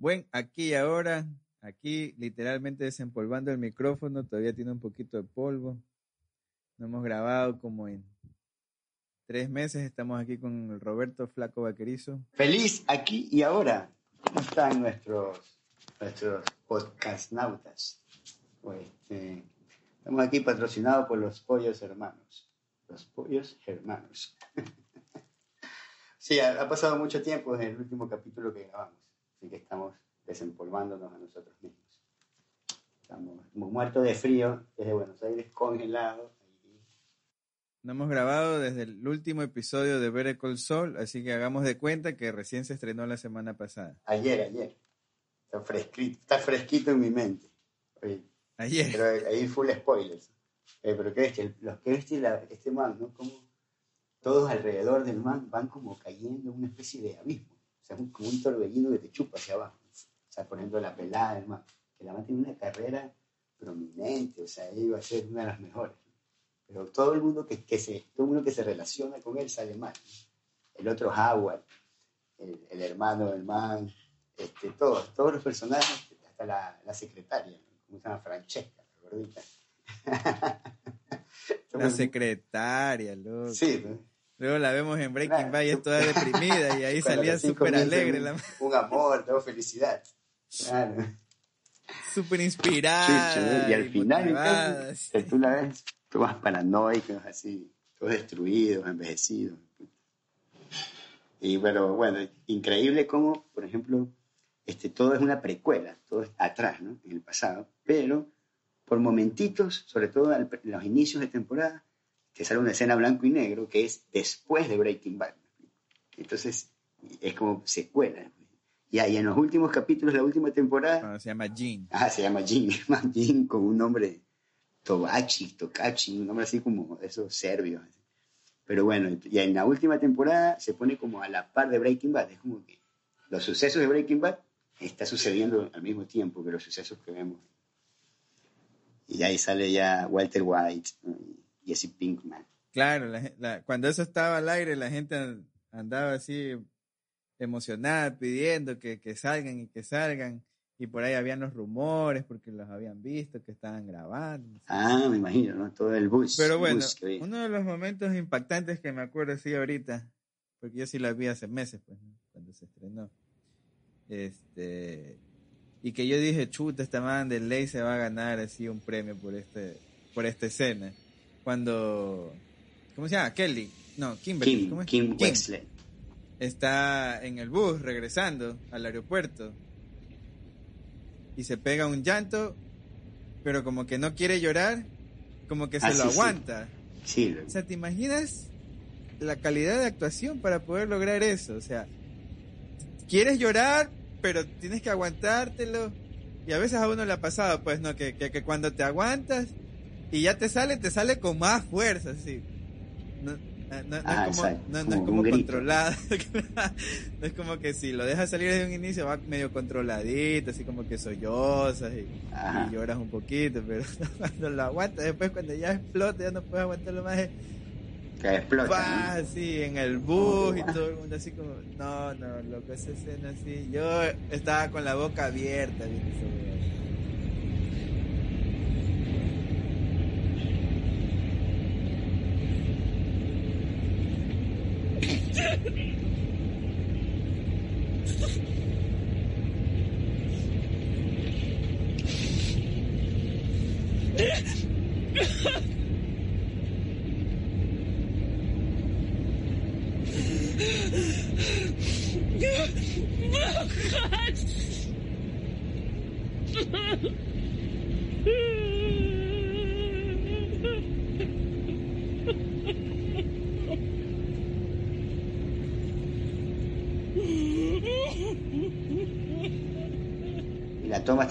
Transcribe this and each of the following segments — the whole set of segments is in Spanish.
Buen aquí y ahora, aquí literalmente desempolvando el micrófono, todavía tiene un poquito de polvo. No hemos grabado como en tres meses, estamos aquí con Roberto Flaco Vaquerizo. Feliz aquí y ahora. ¿Cómo están nuestros, nuestros podcastnautas? Pues, este, estamos aquí patrocinados por los pollos hermanos. Los pollos hermanos. sí, ha, ha pasado mucho tiempo desde el último capítulo que grabamos. Así que estamos desempolvándonos a nosotros mismos. Estamos muertos de frío desde Buenos Aires, congelados. No hemos grabado desde el último episodio de Better Call Saul, así que hagamos de cuenta que recién se estrenó la semana pasada. Ayer, ayer. Está fresquito, está fresquito en mi mente. Oye, Ayer. Pero ahí full spoilers. Eh, pero que este, los que este, la- este man, ¿no? Como todos alrededor del man van como cayendo en una especie de abismo. Sea, un- como un torbellino que te chupa hacia abajo. O sea, poniendo la pelada man. Que man tiene una carrera prominente, o sea, ella iba a ser una de las mejores. Pero todo el mundo que, que se, todo el mundo que se relaciona con él sale mal. El otro Howard, el, el hermano del man, este, todos, todos los personajes, hasta la, la secretaria, ¿no? ¿cómo se llama? Francesca, la gordita. La secretaria, loco. Sí, ¿no? Luego la vemos en Breaking Claro. Bad y es toda deprimida y ahí salía súper alegre, un, la un amor, todo felicidad. Claro. súper inspirada. Chucho, ¿no? y al final, entonces, tú la ves, todos paranoicos, así, todos destruidos, envejecidos. Y pero bueno, increíble cómo, por ejemplo, este, todo es una precuela, todo es atrás, ¿no? En el pasado, pero por momentitos, sobre todo en los inicios de temporada, te sale una escena blanco y negro que es después de Breaking Bad. Entonces, es como secuela. Y ahí en los últimos capítulos la última temporada, Cuando se llama Jean. Ah, se llama llama Jin con un nombre Tobachi, Tokachi, un nombre así como esos serbios. Pero bueno, y en la última temporada se pone como a la par de Breaking Bad. Es como que los sucesos de Breaking Bad está sucediendo al mismo tiempo que los sucesos que vemos. Y ahí sale ya Walter White ¿no? Jesse Pinkman. Claro, la gen- la- cuando eso estaba al aire, la gente an- andaba así emocionada pidiendo que, que salgan y que salgan. Y por ahí habían los rumores porque los habían visto que estaban grabando. Ah, me imagino, ¿no? Todo el bus. Pero bueno, bus uno de los momentos impactantes que me acuerdo así ahorita, porque yo sí la vi hace meses, pues, ¿no? cuando se estrenó. Este, y que yo dije, chuta, esta man de ley se va a ganar así un premio por este, por esta escena. Cuando, ¿cómo se llama? Kelly, no, Kimberly, ¿cómo Kim, es? Kim Wexler. está en el bus regresando al aeropuerto y se pega un llanto, pero como que no quiere llorar, como que se Ah, lo sí, sí. aguanta. Sí, lo- O sea, ¿te imaginas la calidad de actuación para poder lograr eso? O sea, quieres llorar, pero tienes que aguantártelo. Y a veces a uno le ha pasado, pues, ¿no? Que, que, que cuando te aguantas y ya te sale, te sale con más fuerza, así. No, no, no Ah, es como, exacto, no, no como es como controlado. no es como que si lo dejas salir desde un inicio va medio controladito, así como que sollozas y, lloras un poquito, pero cuando lo aguantas, después cuando ya explota, ya no puedes aguantarlo más. que explota. así en el bus y todo el mundo así como, no, no, loco, esa escena así. Yo estaba con la boca abierta viendo esa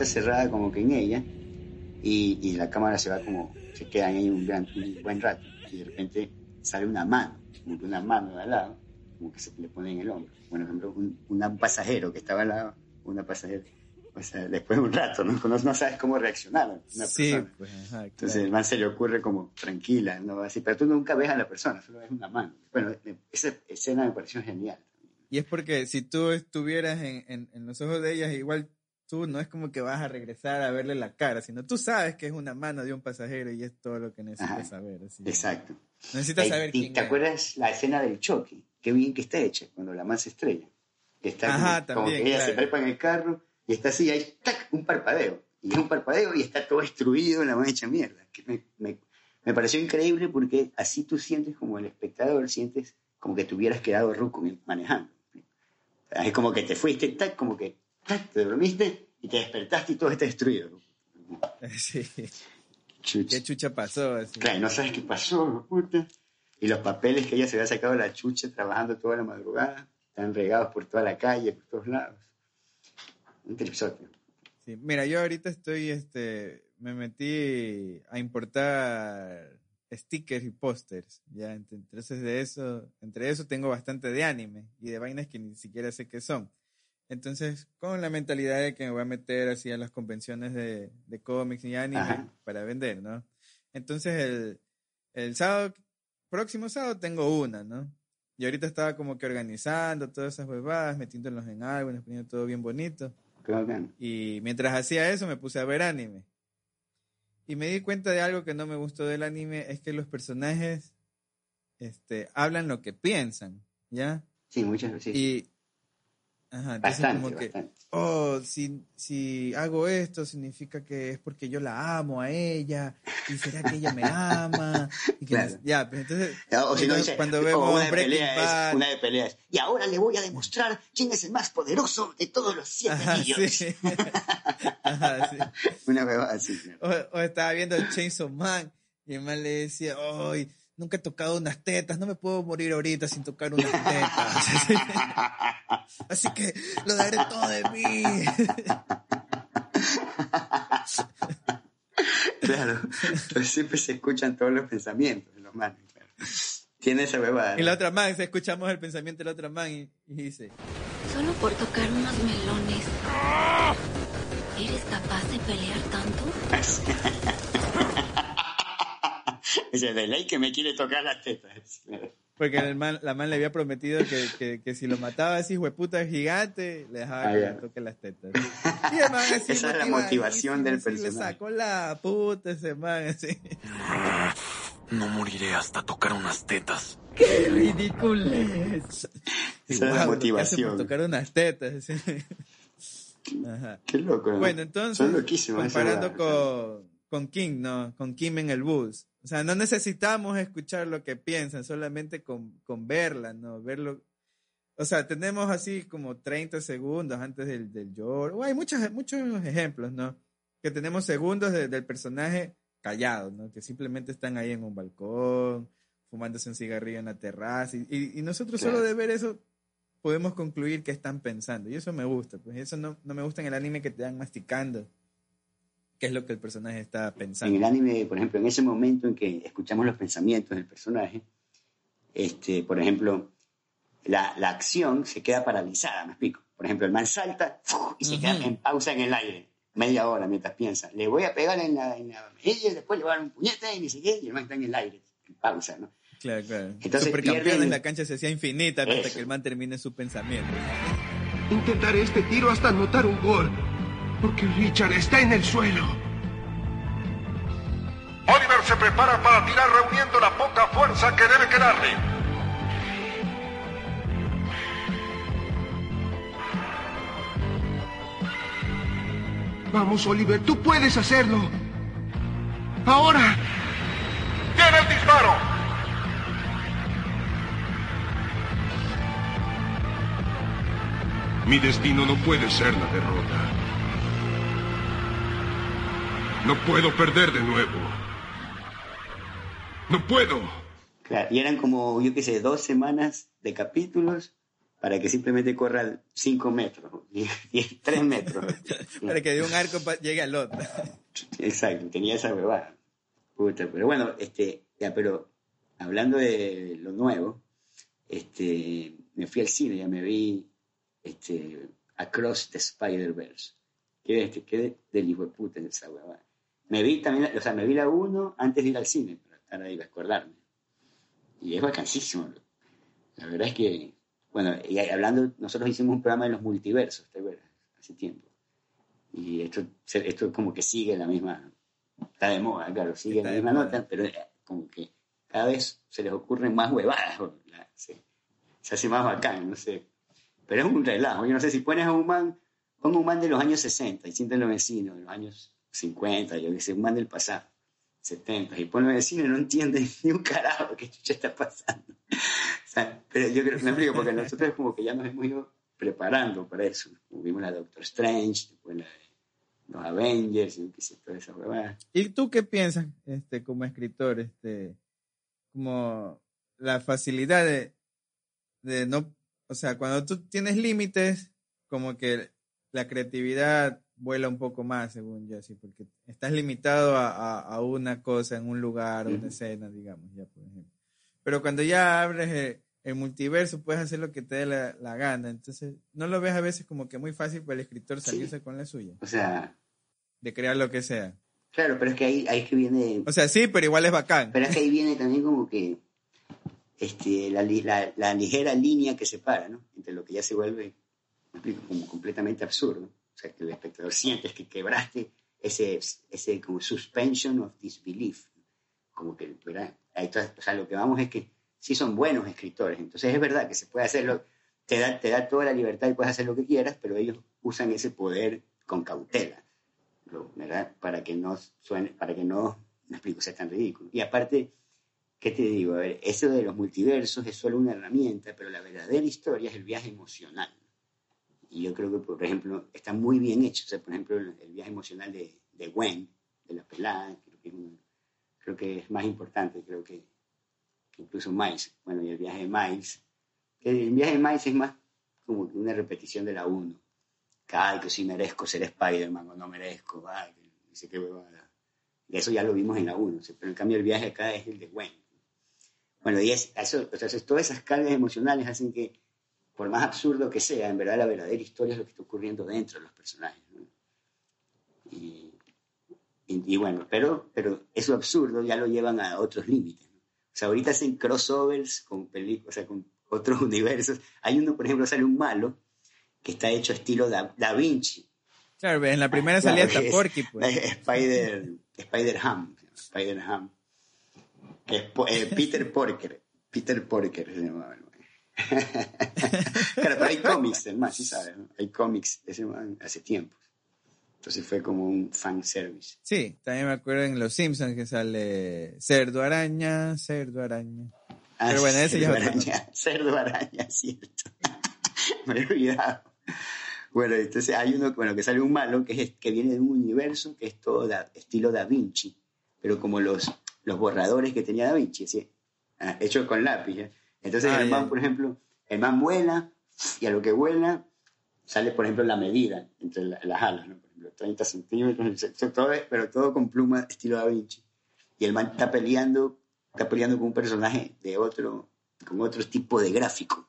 está cerrada como que en ella y, y la cámara se va como se queda ahí un, gran- un buen rato y de repente sale una mano como que una mano de al lado como que se le pone en el hombro. Por ejemplo un, un pasajero que estaba al lado una pasajera o sea después de un rato no, no, no sabes cómo reaccionar una Sí, persona. pues, ajá, entonces claro. el man se le ocurre como tranquila no así pero tú nunca ves a la persona solo ves una mano. Bueno esa escena me pareció genial. Y es porque si tú estuvieras en, en, en los ojos de ellas, igual tú no es como que vas a regresar a verle la cara, sino tú sabes que es una mano de un pasajero y es todo lo que necesitas saber. Exacto. Necesitas Eh, saber ¿Y quién te es. acuerdas la escena del choque? Qué bien que está hecha, cuando la se estrella. Que está Ajá, como, como también, que ella se trepa en el carro y está así, y hay ¡tac! un parpadeo. Y es un parpadeo y está todo destruido, la man hecha mierda. Que me, me- me pareció increíble porque así tú sientes como el espectador, sientes como que te hubieras quedado ruco manejando. Es como que te fuiste, ¡tac! como que. Te dormiste y te despertaste y todo está destruido. Sí. Chuch. ¿Qué chucha pasó? Así. Claro, no sabes qué pasó, puta. Y los papeles que ella se había sacado de la chucha trabajando toda la madrugada, están regados por toda la calle, por todos lados. Un tripsote. Sí, Mira, yo ahorita estoy, este, me metí a importar stickers y pósters, ya, ent- entonces de eso, entre eso tengo bastante de anime y de vainas que ni siquiera sé qué son. Entonces, con la mentalidad de que me voy a meter así a las convenciones de, de cómics y anime Ajá. para vender, ¿no? Entonces, el, el sábado, próximo sábado tengo una, ¿no? Y ahorita estaba como que organizando todas esas huevadas, metiéndolos en álbumes, poniendo todo bien bonito. Bacán. Y mientras hacía eso me puse a ver anime. Y me di cuenta de algo que no me gustó del anime, es que los personajes este, hablan lo que piensan, ¿ya? Sí, muchas veces. Y... Ajá, entonces bastante, como que, bastante. oh, si, si hago esto significa que es porque yo la amo a ella, y será que ella me ama, y que Claro. ya, pues entonces, O si no dice, cuando vemos una de Breaking pelea Bad- es, una de pelea es, y ahora le voy a demostrar quién es el más poderoso de todos los siete Ajá, niños. sí. Ajá, sí. Una bebada así. O, o estaba viendo el Chainsaw Man y el man le decía, ay, nunca he tocado unas tetas, no me puedo morir ahorita sin tocar unas tetas. Así que lo daré todo de mí. Claro, Entonces siempre se escuchan todos los pensamientos de los manes. claro. Tiene esa bebada. Y la otra man, escuchamos el pensamiento de la otra man y, y dice, Solo por tocar unos melones. ¿Eres capaz de pelear tanto? Dice, de ley que me quiere tocar las tetas. Porque el man, la man le había prometido que, que, que si lo mataba así, hueputa gigante, le dejaba Ah, que le toque las tetas. Y el man así Esa es la motivación del así, Le personaje. sacó la puta ese man así. No moriré hasta tocar unas tetas. ¡Qué ridículo es! Esa es la motivación. tocar unas tetas. así. Ajá. Qué loco. ¿no? Bueno, entonces, Son loquísimas esas comparando huevadas. con, con King, ¿no? Con Kim en el bus. O sea, no necesitamos escuchar lo que piensan, solamente con, con verla, ¿no? Verlo. O sea, tenemos así como 30 segundos antes del, del lloro. O hay muchos, muchos ejemplos, ¿no? Que tenemos segundos de- del personaje callado, ¿no? Que simplemente están ahí en un balcón, fumándose un cigarrillo en la terraza. Y, y- y nosotros Claro. solo de ver eso podemos concluir qué están pensando. Y eso me gusta. Pues eso no, no me gusta en el anime que te dan masticando qué es lo que el personaje está En pensando. el anime, por ejemplo, en ese momento en que escuchamos los pensamientos del personaje, este, por ejemplo, la, la acción se queda paralizada, me explico. Por ejemplo, el man salta y se queda en pausa en el aire, media hora mientras piensa. Le voy a pegar en la, en la mejilla, después le voy a dar un puñete y ni sé qué, y el man está en el aire, en pausa, ¿no? Claro, claro. Entonces Supercampeones, pierden- la cancha se hacía infinita hasta que el man termine su pensamiento. Intentaré este tiro hasta anotar un gol. Porque Richard está en el suelo. Oliver se prepara para tirar reuniendo la poca fuerza que debe quedarle. Vamos, Oliver, tú puedes hacerlo. Ahora. ¡Tiene el disparo! Mi destino no puede ser la derrota. No puedo perder de nuevo. No puedo. Claro, y eran como, yo qué sé, dos semanas de capítulos para que simplemente corra cinco metros, tres metros. Para que de un arco llegue al otro. Exacto, tenía esa huevada. Puta, pero bueno, este, ya, pero hablando de lo nuevo, este, me fui al cine, ya me vi este, Across the Spider-Verse. Qué, este, qué del hijo de puta es esa huevada. Me vi también, o sea, me vi la 1 antes de ir al cine, para estar ahí, para acordarme. Y es vacancísimo. La verdad es que Bueno, y hablando, nosotros hicimos un programa de los multiversos, ¿te acuerdas? Hace tiempo. Y esto, esto como que sigue la misma, está de moda, claro, sigue Está la misma moda. nota, pero eh, como que cada vez se les ocurren más huevadas, se, se hace más bacán, no sé. Pero es un relajo, yo no sé, si pones a un man, pongo un man de los años 60 y sienten los vecinos, de los años 50, yo que sé, un man del pasado, 70, y pone vecinos y no entienden ni un carajo qué chucha está pasando. Pero yo creo que me explico, porque nosotros como que ya nos hemos ido preparando para eso. Vimos la Doctor Strange, después la de los Avengers, y qué sé, toda esa huevada. ¿Y tú qué piensas este, como escritor? Este, como la facilidad de, de no, o sea, cuando tú tienes límites, como que la creatividad vuela un poco más, según yo, así, porque estás limitado a, a- a una cosa en un lugar, a una Ujú. escena, digamos, ya, por ejemplo. Pero cuando ya abres el, el multiverso, puedes hacer lo que te dé la, la gana. Entonces, ¿no lo ves a veces como que muy fácil para el escritor Sí. salirse con la suya? O sea, De crear lo que sea. claro, pero es que ahí, ahí es que viene O sea, sí, pero igual es bacán. Pero es que ahí viene también como que este, la, la- la ligera línea que separa, ¿no? Entre lo que ya se vuelve, me explico, como completamente absurdo. O sea, que el espectador sientes que quebraste ese, ese como suspension of disbelief. Como que, ¿verdad? Ahí o sea, lo que vamos es que sí son buenos escritores. Entonces es verdad que se puede hacerlo, te da, te da toda la libertad y puedes hacer lo que quieras, pero ellos usan ese poder con cautela. ¿verdad? Para que no suene, para que no, me explico, sea tan ridículo. Y aparte, ¿qué te digo? A ver, eso de los multiversos es solo una herramienta, pero la verdadera historia es el viaje emocional. Y yo creo que, por ejemplo, está muy bien hecho. O sea, por ejemplo, el, viaje emocional de, de Gwen, de la pelada, creo que es, un- creo que es más importante, creo que, que incluso Miles. Bueno, y el viaje de Miles, el viaje de Miles es más como una repetición de la 1 que, ay, que si merezco ser Spider-Man o no merezco, ay, no sé qué huevada. Y eso ya lo vimos en la 1, o sea, pero en cambio el viaje acá es el de Gwen. Bueno, y es, eso, o sea, es- todas esas cargas emocionales hacen que, por más absurdo que sea, en verdad la verdadera historia es lo que está ocurriendo dentro de los personajes. ¿no? Y, y- y bueno, pero, pero eso absurdo ya lo llevan a otros límites. ¿no? O sea, ahorita hacen crossovers con películas, o sea, con otros universos. Hay uno, por ejemplo, sale un malo que está hecho estilo Da, da Vinci. Claro, en la primera Claro, salía hasta Porky, pues. Spider, Spider-Ham. Spider-Ham. Eh, Peter Porker. Peter Porker se llamaba el. claro, pero hay cómics del man, sí sabes, ¿no? Hay cómics de ese man hace tiempo. Entonces fue como un fan service. Sí, también me acuerdo en Los Simpsons que sale Cerdo Araña, Cerdo Araña. Pero bueno, ese ya cerdo otro araña, cerdo araña, cierto. Me he olvidado. Bueno, entonces hay uno bueno, que sale un malo que, es, que viene de un universo que es todo da- estilo Da Vinci, pero como los, los borradores que tenía Da Vinci, así, ah, hecho con lápiz. ¿ya? Entonces Ah, el man, por ejemplo, el man vuela y a lo que vuela sale, por ejemplo, la medida entre la- las alas, ¿no? por ejemplo, 30 centímetros, todo pero todo con pluma estilo Da Vinci. Y el man está peleando, está peleando con un personaje de otro, con otro tipo de gráfico.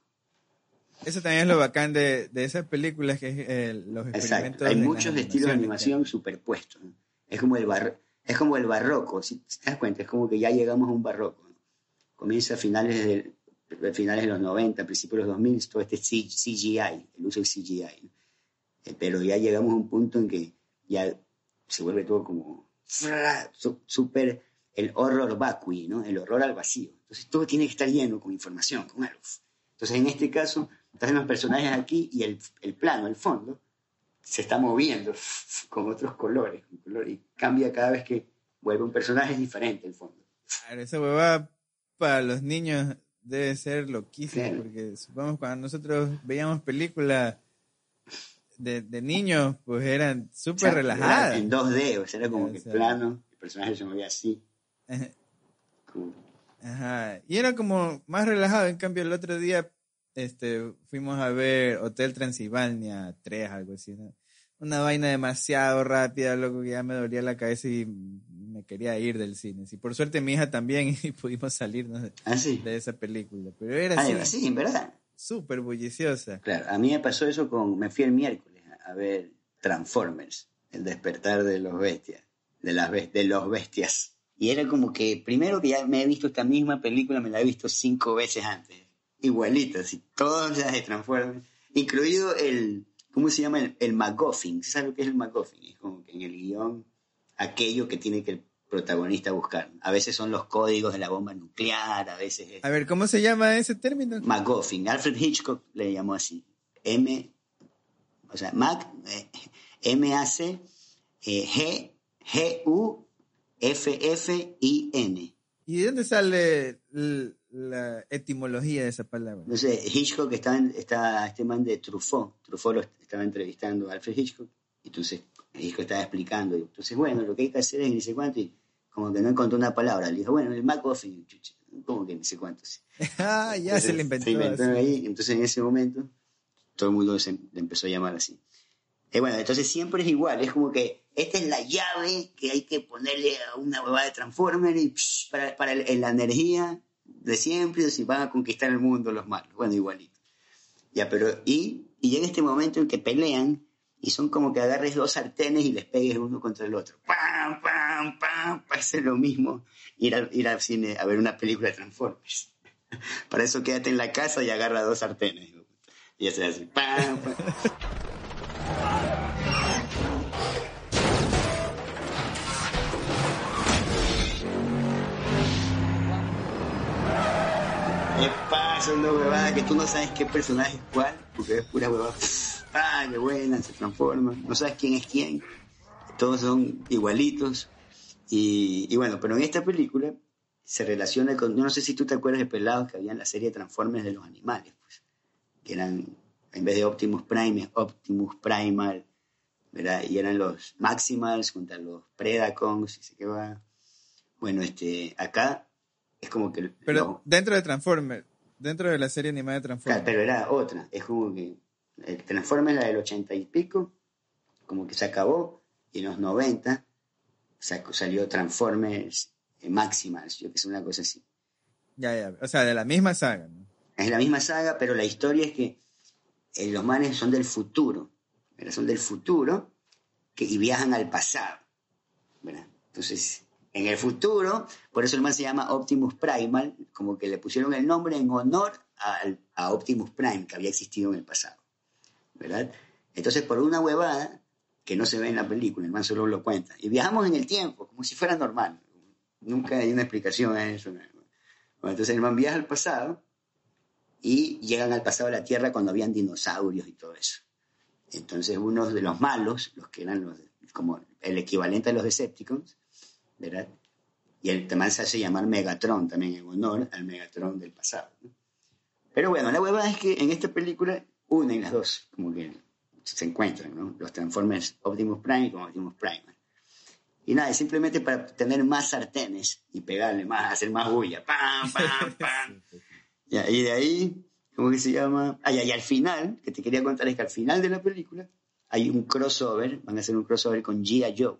Eso también es lo bacán de, de esas películas, que es eh, los experimentos. Exacto. Hay las muchos estilos de animación superpuestos. ¿no? Es como el bar, es como el barroco, si te das cuenta, es como que ya llegamos a un barroco. ¿no? Comienza a finales de, a finales de los 90, principios de los 2000, todo este CGI, el uso del CGI. Eh, pero ya llegamos a un punto en que ya se vuelve todo como súper el horror vacui, ¿no? El horror al vacío. Entonces todo tiene que estar lleno con información, con algo. Entonces en este caso, están los personajes aquí y el, el plano, el fondo, se está moviendo con otros colores, con color, y cambia cada vez que vuelve un personaje diferente el fondo. Claro, esa huevada para los niños debe ser loquísimo, porque supongamos cuando nosotros veíamos películas de, de niños, pues eran O súper sea, relajadas. En 2D, o sea, era como O que plano, el personaje se movía así. Ajá. Y era como más relajado. En cambio, el otro día este, fuimos a ver Hotel Transilvania 3, algo así. ¿no? Una vaina demasiado rápida, loco, que ya me dolía la cabeza y me quería ir del cine. Sí, por suerte mi hija también y pudimos salirnos de, Ah, sí. de esa película. Pero era Ah, así, era así, en verdad. súper bulliciosa. Claro, a mí me pasó eso con, me fui el miércoles a, ver Transformers, el despertar de los bestias, de las de los bestias. Y era como que, primero que ya me he visto esta misma película, me la he visto cinco veces antes. igualitas, y todas las de Transformers, incluido el, ¿cómo se llama? El, el MacGuffin. ¿Sabes lo que es el MacGuffin? Es como que en el guion aquello que tiene que el protagonista buscar. A veces son los códigos de la bomba nuclear, a veces es A ver, ¿cómo se llama ese término? MacGuffin. Alfred Hitchcock le llamó así. M, o sea, Mac, eh, M-A-C, eh, G, G-U, F-F-I-N. ¿Y de dónde sale l- la etimología de esa palabra? Sé, Hitchcock estaba, en- está este man de Truffaut. Truffaut lo estaba entrevistando a Alfred Hitchcock. Y entonces Hitchcock estaba explicando. Y entonces, bueno, lo que hay que hacer es ni sé cuánto. Y como que no encontró una palabra. Le dijo, bueno, el MacGuffin. Como que ni sé cuánto. ah, ya se le inventó. Se inventó ahí. Entonces en ese momento todo el mundo se le empezó a llamar así. Y bueno, entonces siempre es igual. Es como que esta es la llave que hay que ponerle a una huevada de Transformer y psh, para, para la energía de siempre si van a conquistar el mundo los malos. Bueno, igualito. Ya, pero y, y llega este momento en que pelean y son como que agarres dos sartenes y les pegues uno contra el otro. ¡Pam, pam, pam! Parece lo mismo ir, a- ir al cine a ver una película de Transformers. Para eso quédate en la casa y agarra dos sartenes. Y ya se hace. ¡pam, pam! ¿Qué pasa? Una huevada que tú no sabes qué personaje es cuál, porque es pura huevada. ¡Ah, qué buena! Se transforma. No sabes quién es quién. Todos son igualitos. Y, y bueno, pero en esta película se relaciona con. Yo no sé si tú te acuerdas de pelados que había en la serie Transformers de los animales, pues. Que eran, en vez de Optimus Prime, es Optimus Primal, ¿verdad? Y eran los Maximals contra los Predacons, y sé qué va. Bueno, este, acá es como que. Pero los- dentro de Transformers, dentro de la serie animada de Claro, Transformers. pero era otra. Es como que el Transformers, la del ochenta y pico, como que se acabó, y en los 90 sac- salió Transformers eh, Maximals, yo que sé, una cosa así. Ya, ya. O sea, de la misma saga. ¿no? Es la misma saga, pero la historia es que eh, los manes son del futuro, ¿verdad? son del futuro que, y viajan al pasado. ¿verdad? Entonces, en el futuro, por eso el man se llama Optimus Primal, como que le pusieron el nombre en honor a, Optimus Prime que había existido en el pasado. ¿verdad? Entonces, por una huevada que no se ve en la película, el man solo lo cuenta. Y viajamos en el tiempo, como si fuera normal. Nunca hay una explicación a eso. ¿no? Bueno, entonces el man viaja al pasado y llegan al pasado de la Tierra cuando habían dinosaurios y todo eso. Entonces uno de los malos, los que eran los, como el equivalente a los Decepticons, ¿verdad? Y el man se hace llamar Megatron también en honor al Megatron del pasado. ¿no? Pero bueno, la huevada es que en esta película unen las dos, como que se encuentran, ¿no? Los Transformers Optimus Prime con Optimus Prime. Y nada, es simplemente para tener más sartenes y pegarle más, hacer más bulla. ¡Pam, pam, pam! Ya, y de ahí, ¿cómo que se llama? Ah, ya, y al final, que te quería contar es que al final de la película hay un crossover, van a hacer un crossover con G.I. Joe.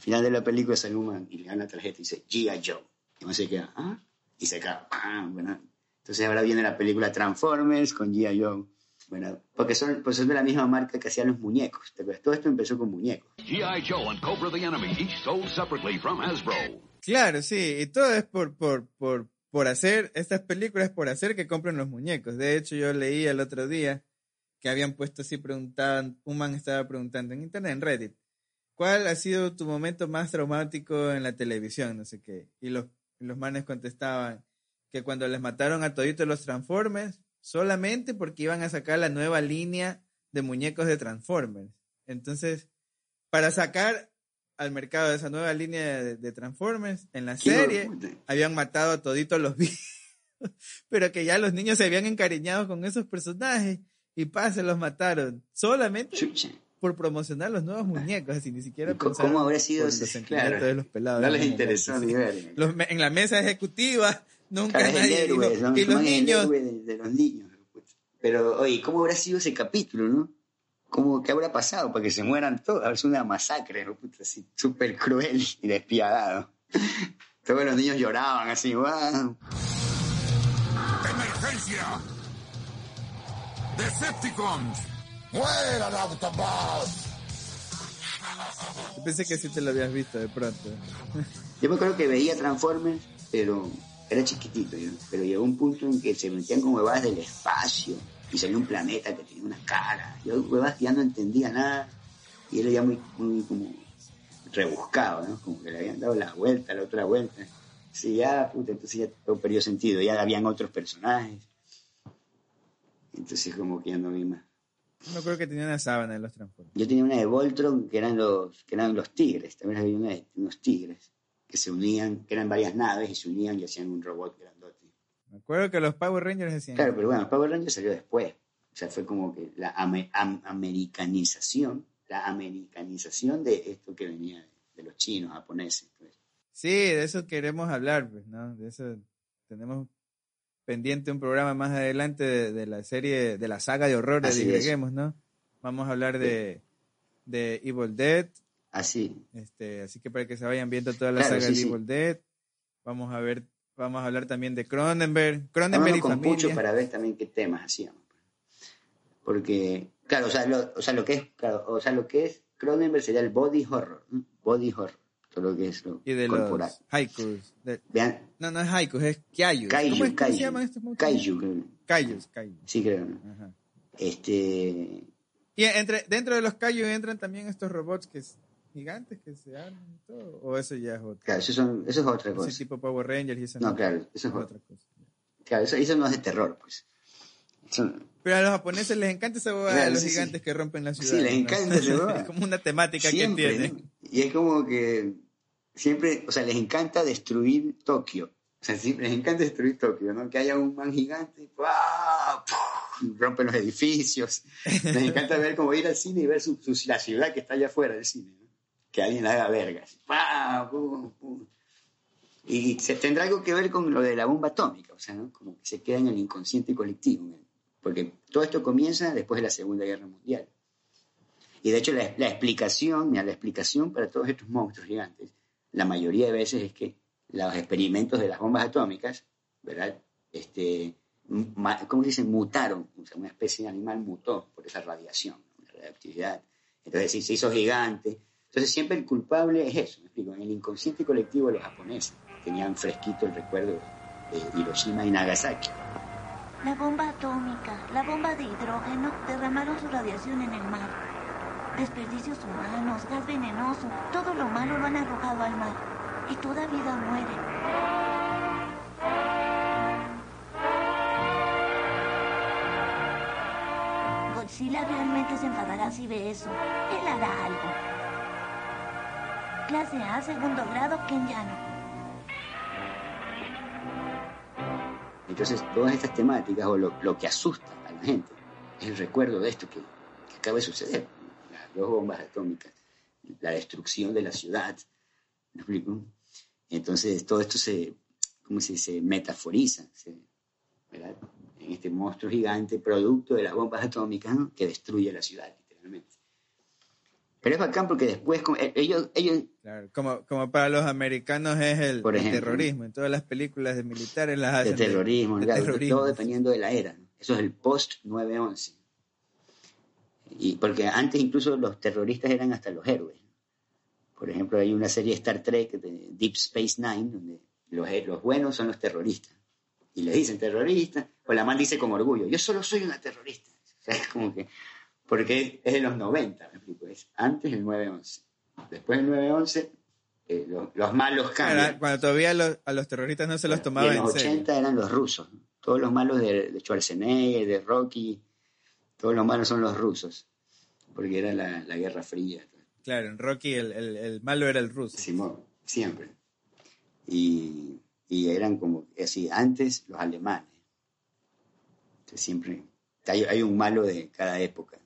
Al final de la película sale un man y le dan la tarjeta y dice G.I. Joe. Y uno se queda, ¿ah? Y se cae, ¡pam! Bueno, entonces ahora viene la película Transformers con G.I. Joe. Bueno, porque son, pues son de la misma marca que hacían los muñecos. ¿te acuerdas? Todo esto empezó con muñecos. G.I. Joe and Cobra the Enemy, each sold separately from Hasbro. Claro, sí. Y todo es por, por, por, por hacer, estas películas por hacer que compren los muñecos. De hecho, yo leí el otro día que habían puesto así, preguntaban, un man estaba preguntando en internet, en Reddit, ¿cuál ha sido tu momento más traumático en la televisión? No sé qué. Y los, manes contestaban que cuando les mataron a toditos los Transformers, solamente porque iban a sacar la nueva línea de muñecos de Transformers. Entonces, para sacar al mercado de esa nueva línea de, de Transformers, en la serie habían matado a toditos los viejos, pero que ya los niños se habían encariñado con esos personajes y pa, se los mataron solamente Chucha. Por promocionar los nuevos muñecos, así ni siquiera ¿Y pensaron cómo habrá sido por ese- los sentimientos claro. de los pelados. No les interesó ni ver. Los en la mesa ejecutiva nunca Claro, es el nadie héroe, dijo, ¿no? y los es el niños héroe de, de los niños. Pero, oye, ¿cómo habrá sido ese capítulo, no? ¿Cómo, ¿Qué habrá pasado para que se mueran todos? Es una masacre, ¿no? Puta, así, súper cruel y despiadado. Todos los niños lloraban así, wow. ¡Emergencia! ¡Decepticons! ¡Mueran Autobots! Yo pensé que sí te lo habías visto de pronto. Yo me acuerdo que veía Transformers, pero era chiquitito, yo, pero llegó un punto en que se metían como huevadas del espacio y salió un planeta que tenía una cara. Yo huevadas ya no entendía nada y era ya muy, muy como rebuscado, ¿no? Como que le habían dado la vuelta, la otra vuelta. Sí, ya, puta, entonces ya todo perdió sentido, ya habían otros personajes. Entonces como que ya no vi más. No creo que tenía una sábana en los Transformers. Yo tenía una de Voltron que eran los, que eran los tigres, también había una de unos tigres que se unían, que eran varias naves y se unían y hacían un robot grandote. Me acuerdo que los Power Rangers decían. Claro, pero bueno, Power Rangers salió después. O sea, fue como que la ame- am- americanización, la americanización de esto que venía de, de los chinos, japoneses. pues. Sí, de eso queremos hablar, pues, ¿no? De eso tenemos pendiente un programa más adelante de, de la serie, de la saga de horror de. Diverguemos, ¿no? Vamos a hablar de, de Evil Dead, Así, este, así que para que se vayan viendo toda la Claro, saga sí, de sí. Evil Dead, vamos a ver, vamos a hablar también de Cronenberg, Cronenberg y con familia. Pucho para ver también qué temas hacíamos. Porque, claro, o sea, lo, o sea, lo que es, claro, o sea, lo que es Cronenberg sería el body horror, body horror, todo lo que es lo y de corporal. los haikus. de- Vean, no, no es haikus, es kyayus. Kaiju, ¿Cómo, es, ¿Cómo Kaiju, se estos monstruos? Kaiju, creo. Kaijus, kaiju. sí creo, ¿no? Ajá. Este, Y entre, dentro de los kaiju entran también estos robots que es gigantes que se arman y todo. O eso ya es otro. claro, eso, son, eso es otra Ese cosa. tipo Power Rangers y eso No, claro, eso es otra. cosa. Claro, eso, eso no es de terror, pues. Pero a los japoneses les encanta esa Claro, de los sí, sí. gigantes que rompen la Sí, ciudad. les ¿no? encanta esa bobada. es como una temática siempre, que tienen. ¿no? Y es como que siempre, o sea, les encanta destruir Tokio. O sea, siempre les encanta destruir Tokio, ¿no? Que haya un man gigante, ¡pua! ¡pum! rompen los edificios. Les encanta ver como ir al cine y ver su, su- la ciudad que está allá afuera del cine, ¿no? Que alguien la haga vergas. ¡pum! ¡pum! Y se tendrá algo que ver con lo de la bomba atómica, o sea, ¿no? Como que se queda en el inconsciente colectivo, ¿no? Porque todo esto comienza después de la Segunda Guerra Mundial. Y de hecho la, la explicación, mira, la explicación para todos estos monstruos gigantes, la mayoría de veces es que los experimentos de las bombas atómicas, ¿verdad? Este, ¿Cómo se dice? Mutaron, o sea, una especie de animal mutó por esa radiación, la radioactividad. Entonces sí, se hizo gigante. Entonces siempre el culpable es eso, me explico. En el inconsciente colectivo de los japoneses tenían fresquito el recuerdo de Hiroshima y Nagasaki. La bomba atómica, la bomba de hidrógeno derramaron su radiación en el mar. Desperdicios humanos, gas venenoso, todo lo malo lo han arrojado al mar. Y toda vida muere. Godzilla realmente se enfadará si ve eso. Él hará algo. Clase A, segundo grado, Kenyano. Entonces, todas estas temáticas o lo, que asusta a la gente es el recuerdo de esto que acaba de suceder. Dos bombas atómicas, la destrucción de la ciudad. ¿Me explico? Entonces, todo esto se, ¿cómo se dice? Metaforiza, se- ¿verdad? En este monstruo gigante, producto de las bombas atómicas, ¿no? que destruye la ciudad, literalmente. Pero es bacán porque después, como- eh, ellos, ellos Claro, como, como para los americanos es el, Por el ejemplo. terrorismo. En todas las películas de militares las de hacen. terrorismo, de claro, terrorismo. todo dependiendo de la era. ¿no? Eso es el post 9-11. Y porque antes incluso los terroristas eran hasta los héroes. Por ejemplo, hay una serie de Star Trek de Deep Space Nine donde los, los buenos son los terroristas. Y les dicen terroristas, o la man dice con orgullo, yo solo soy una terrorista. O sea, es como que, porque es de los 90, me explico, es antes del 9-11. Después del 9-11, eh, los, los malos cambian. Era Cuando todavía los- a los terroristas no se los Y tomaba en en los serio. 80 eran los rusos. ¿no? Todos los malos de, de Schwarzenegger, de Rocky, todos los malos son los rusos. Porque era la, la Guerra Fría. Claro, en Rocky el, el, el malo era el ruso. Simón, siempre. Y, y eran como así, antes los alemanes. Entonces siempre hay, hay un malo de cada época.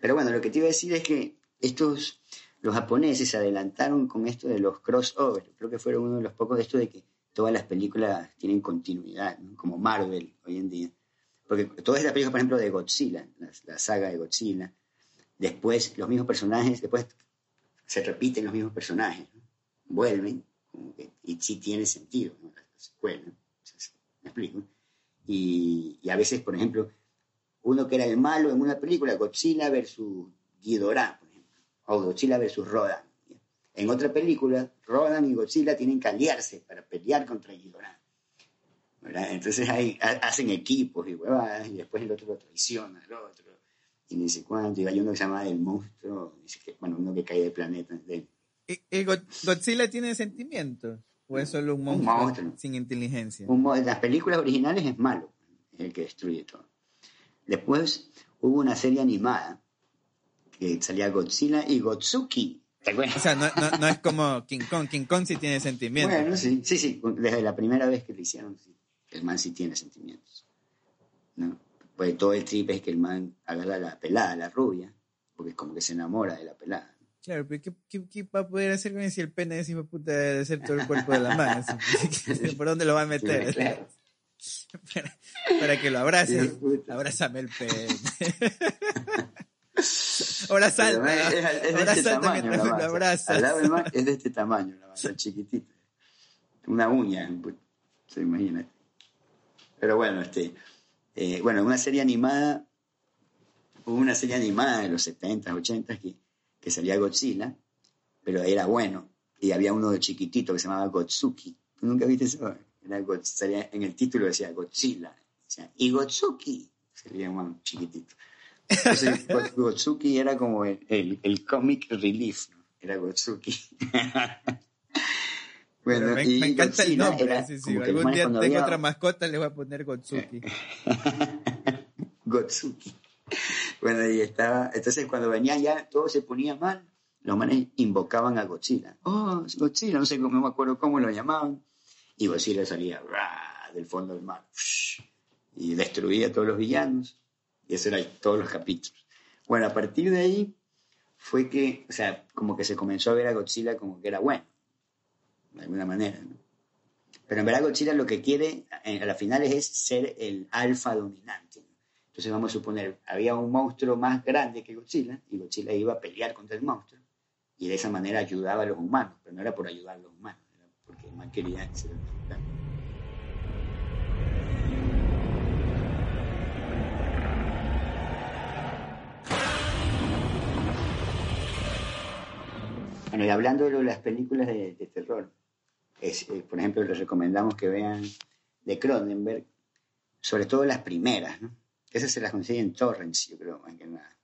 Pero bueno, lo que te iba a decir es que estos, los japoneses se adelantaron con esto de los crossovers. Creo que fueron uno de los pocos de esto de que todas las películas tienen continuidad, ¿no? como Marvel hoy en día. Porque todas estas películas, por ejemplo, de Godzilla, la, saga de Godzilla, después los mismos personajes, después se repiten los mismos personajes, vuelven, y sí tiene sentido ¿no? la, la secuela. ¿Me explico? Y, a veces, por ejemplo, uno que era el malo en una película, Godzilla versus Ghidorah, o Godzilla versus Rodan. En otra película, Rodan y Godzilla tienen que aliarse para pelear contra Ghidorah. ¿Verdad? Entonces ahí ha- hacen equipos y huevadas, y después el otro lo traiciona al otro, y ni sé cuánto, y hay uno que se llama el monstruo, que- bueno, uno que cae del planeta. del- ¿Y, y Go- Godzilla tiene sentimientos? ¿O es solo un monstruo, monstruo. sin inteligencia? un en las películas originales es malo, es el que destruye todo. Después hubo una serie animada que salía Godzilla y Gotsuki. ¿Te acuerdas? O sea, no, no, no es como King Kong. King Kong sí tiene sentimientos. Bueno, sí, sí, sí, desde la primera vez que lo hicieron, sí. El man sí tiene sentimientos. ¿no? Pues todo el trip es que el man agarra a la pelada, la rubia, porque es como que se enamora de la pelada. Claro, pero ¿qué, qué, qué va a poder hacer con si el pene de ese hijo de puta ser todo el cuerpo de la mano? Así, ¿Por dónde lo va a meter? Claro. para, para que lo abrace. De. Abrázame el pene. Ahora salta. Pero es, es- es de Ahora este salta tamaño mientras la masa. abrazas. Al lado del man es de este tamaño, la masa chiquitita. Una uña, pues, se imagina. Pero bueno, este, eh, bueno, una serie animada, hubo una serie animada de los 70s, 80s que, que salía Godzilla, pero era bueno. Y había uno de chiquitito que se llamaba Gotsuki. ¿Tú nunca viste eso? Era God- salía- en el título decía Godzilla. Decía, y Gotsuki. Salía un chiquitito. Entonces, Go- Gotsuki era como el, el, el comic relief, ¿no? Era Gotsuki. Pero me, y me encanta el Godzilla nombre. era sí, sí. el Algún día tengo había- otra mascota, le voy a poner Gotsuki. Gotsuki. Bueno, y estaba, entonces cuando venían ya, todo se ponía mal, los manes invocaban a Godzilla. Oh, Godzilla, no sé cómo, no me acuerdo cómo lo llamaban. Y Godzilla salía del fondo del mar y destruía a todos los villanos. Y eso era todos los capítulos. Bueno, a partir de ahí fue que, o sea, como que se comenzó a ver a Godzilla como que era bueno, de alguna manera, ¿no? Pero en verdad Godzilla lo que quiere a las finales es ser el alfa dominante. ¿no? Entonces vamos a suponer, había un monstruo más grande que Godzilla y Godzilla iba a pelear contra el monstruo y de esa manera ayudaba a los humanos, pero no era por ayudar a los humanos, era porque man quería ser el más. Bueno, y hablando de las películas de terror, eh, por ejemplo, les recomendamos que vean de Cronenberg, sobre todo las primeras, ¿no? Esas se las consiguen en torrents, yo creo, más que nada.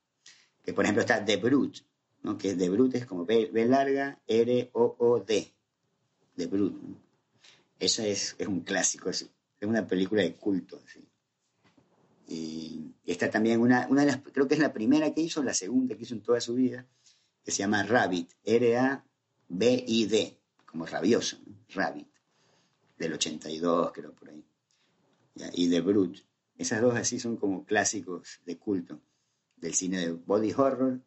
Que por ejemplo está The Brute, ¿no? Que The Brute es como B, B larga, R, O, O, D. The Brute. ¿no? Esa es, es un clásico, es, es una película de culto, ¿sí? Y está también una, una de las, creo que es la primera que hizo, la segunda que hizo en toda su vida, que se llama Rabbit, R-A-B-I-D, como rabioso, ¿no? Rabbit, del 82, creo, por ahí. Ya, Y The Brute. Esas dos así son como clásicos de culto del cine de body horror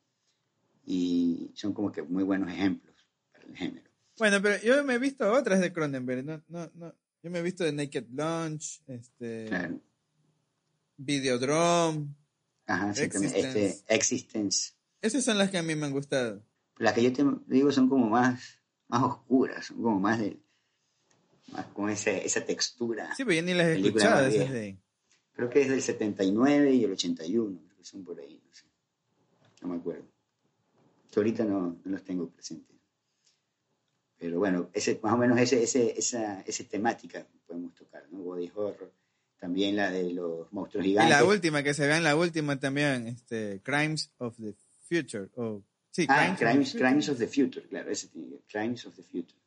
y son como que muy buenos ejemplos para el género. Bueno, pero yo me he visto otras de Cronenberg. No, no, no. Yo me he visto de Naked Lunch, este, Claro. Videodrome. Ajá, sí, también, Existence. este, Existence. Esas son las que a mí me han gustado. Las que yo te digo son como más, más oscuras, son como más de más con ese, esa textura. Sí, pero yo ni las he escuchado. Creo que es del 79 y el 81, creo que son por ahí, no sé. No me acuerdo. Que ahorita no, no los tengo presentes. Pero bueno, ese, más o menos ese, ese, esa, esa temática podemos tocar, ¿no? Body horror. También la de los monstruos Y gigantes. la última, que se vea en la última también, este, Crimes of the Future. O, sí, Ah, Crimes, Crimes, of the Future. Claro, ese tiene que- Crimes of the Future.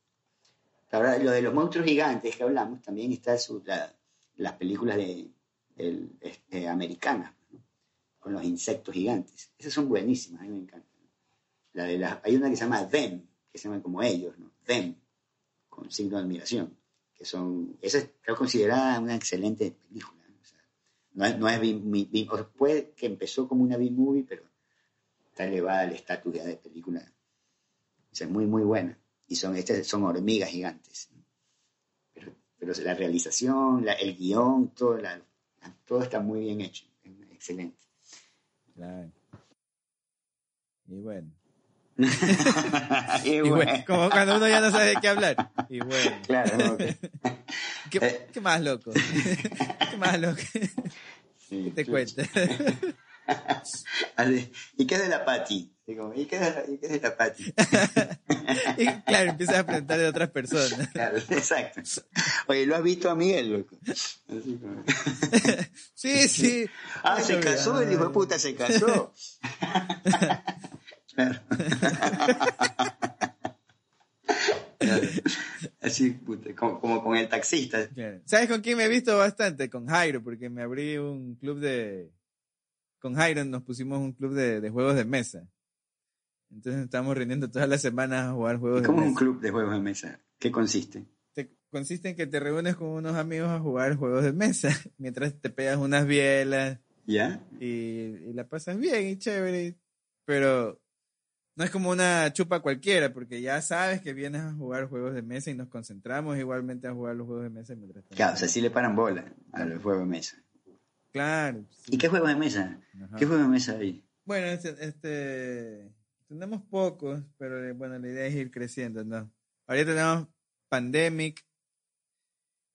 Ahora, lo de los monstruos gigantes que hablamos, también está su, la- las películas de, del- este, americanas, ¿no? con los insectos gigantes. Esas son buenísimas, a mí me encantan. La de las- hay una que se llama Them, que se llama como ellos, ¿no? Them, con signo de admiración, que son, esa es creo, considerada una excelente película. ¿no? O sea, no es, no es B- B- o puede que empezó como una B-movie, pero está elevada al estatus ya de película. O sea, es muy, muy buena. Y son, estas son hormigas gigantes. ¿no? Pero, pero la realización, la- el guion, todo, la- todo está muy bien hecho. Excelente. Claro. Y bueno. Y Y bueno, bueno, como cuando uno ya no sabe de qué hablar. Y bueno. Claro, ¿no? ¿Qué, Eh. qué más loco? ¿Qué más loco? Sí, ¿Qué te cuenta? ¿Y qué es de la Pati? ¿y qué es de la, y qué es de la Pati? Y claro, empiezas a preguntar de otras personas. Claro, exacto. Oye, ¿lo has visto a Miguel, loco? Así como- Sí, sí. Ah, Ay, se casó, el hijo de puta se casó. Claro. Claro. Así, puta, como, como con el taxista. Claro. ¿Sabes con quién me he visto bastante? Con Jairo, porque me abrí un club de... Con Jairo nos pusimos un club de, de juegos de mesa. Entonces estamos reuniendo todas las semanas a jugar juegos ¿Y de cómo es mesa. un club de juegos de mesa? ¿Qué consiste? Te- consiste en que te reúnes con unos amigos a jugar juegos de mesa, mientras te pegas unas bielas ¿Ya? y, y la pasas bien y chévere. Pero no es como una chupa cualquiera, porque ya sabes que vienes a jugar juegos de mesa y nos concentramos igualmente a jugar los juegos de mesa mientras. Claro, o sea, sí le paran bola a los juegos de mesa. Claro. sí. ¿Y qué juegos de mesa? Ajá. ¿Qué juegos de mesa hay? Bueno, este, este, tenemos pocos, pero eh, bueno, la idea es ir creciendo, ¿no? Ahorita tenemos Pandemic.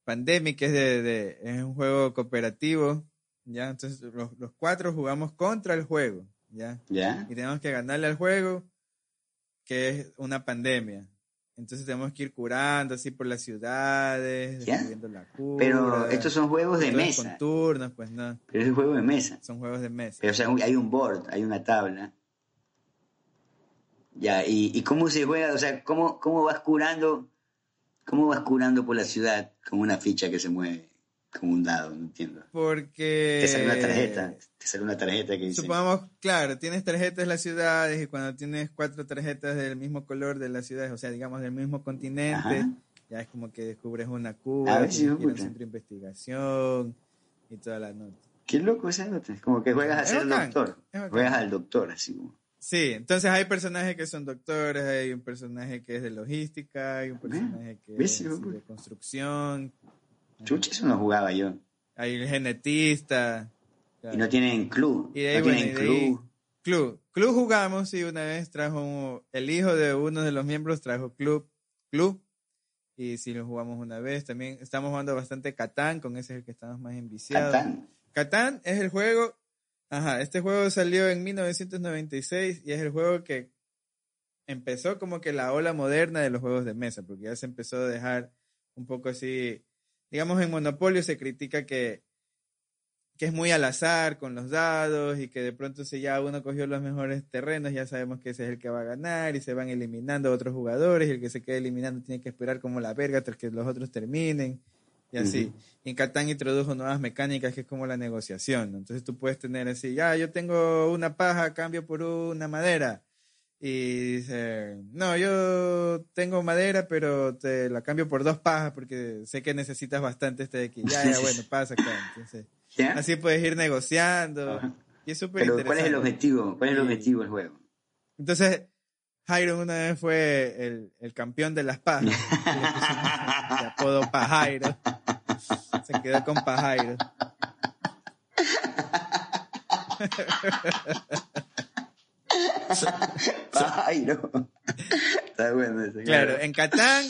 Pandemic es de, de- es un juego cooperativo, ¿ya? Entonces los, los cuatro jugamos contra el juego, ¿ya? ¿Ya? Y tenemos que ganarle al juego, que es una pandemia. Entonces tenemos que ir curando así por las ciudades, descubriendo la cura. Pero estos son juegos de mesa. Con turnos, pues no, Pero es un juego de mesa. son juegos de mesa. Pero, o sea, hay un board, hay una tabla. Ya, ¿y, y cómo se juega? O sea, ¿cómo, ¿cómo vas curando? ¿Cómo vas curando por la ciudad con una ficha que se mueve como un dado? No entiendo. Porque... Te sale una tarjeta, te sale una tarjeta que dice... Supongamos, claro, tienes tarjetas de las ciudades y cuando tienes cuatro tarjetas del mismo color de las ciudades, o sea, digamos del mismo continente, Ajá. ya es como que descubres una A cura, ver si tienes me que ir a un centro de investigación y toda la nota. Qué loco esa nota. Es como que juegas a Es ser bacán, doctor. Juegas al doctor, así como... Sí, entonces hay personajes que son doctores, hay un personaje que es de logística, hay un personaje que es de construcción, Chucha, eso no jugaba yo. hay el genetista. Y no tienen club. Y de ahí, no bueno, tienen y de ahí- club. Club. Club jugamos y una vez trajo un- el hijo de uno de los miembros trajo club. Club. Y sí lo jugamos una vez. También estamos jugando bastante Catán, con ese es el que estamos más enviciados. Catán. Catán es el juego. Ajá, este juego salió en 1996 y es el juego que empezó como que la ola moderna de los juegos de mesa, porque ya se empezó a dejar un poco así. Digamos, en Monopolio se critica que, que es muy al azar con los dados y que de pronto si ya uno cogió los mejores terrenos, ya sabemos que ese es el que va a ganar y se van eliminando otros jugadores y el que se quede eliminando tiene que esperar como la verga hasta que los otros terminen y así. Ujú. Y en Catán introdujo nuevas mecánicas que es como la negociación. ¿no? Entonces tú puedes tener así, ya, yo tengo una paja cambio por una madera. Y dice, no, yo tengo madera, pero te la cambio por dos pajas porque sé que necesitas bastante este de aquí. Ya, ya, bueno, pasa acá. Entonces, ¿Ya? así puedes ir negociando. Ajá. Y es súper Pero interesante. ¿cuál es el objetivo? ¿Cuál es el objetivo del juego? Entonces, Jairo una vez fue el, el campeón de las pajas. Apodo Pajairo. Se quedó con Pajairo. No. Está bueno ese. Claro, en Catán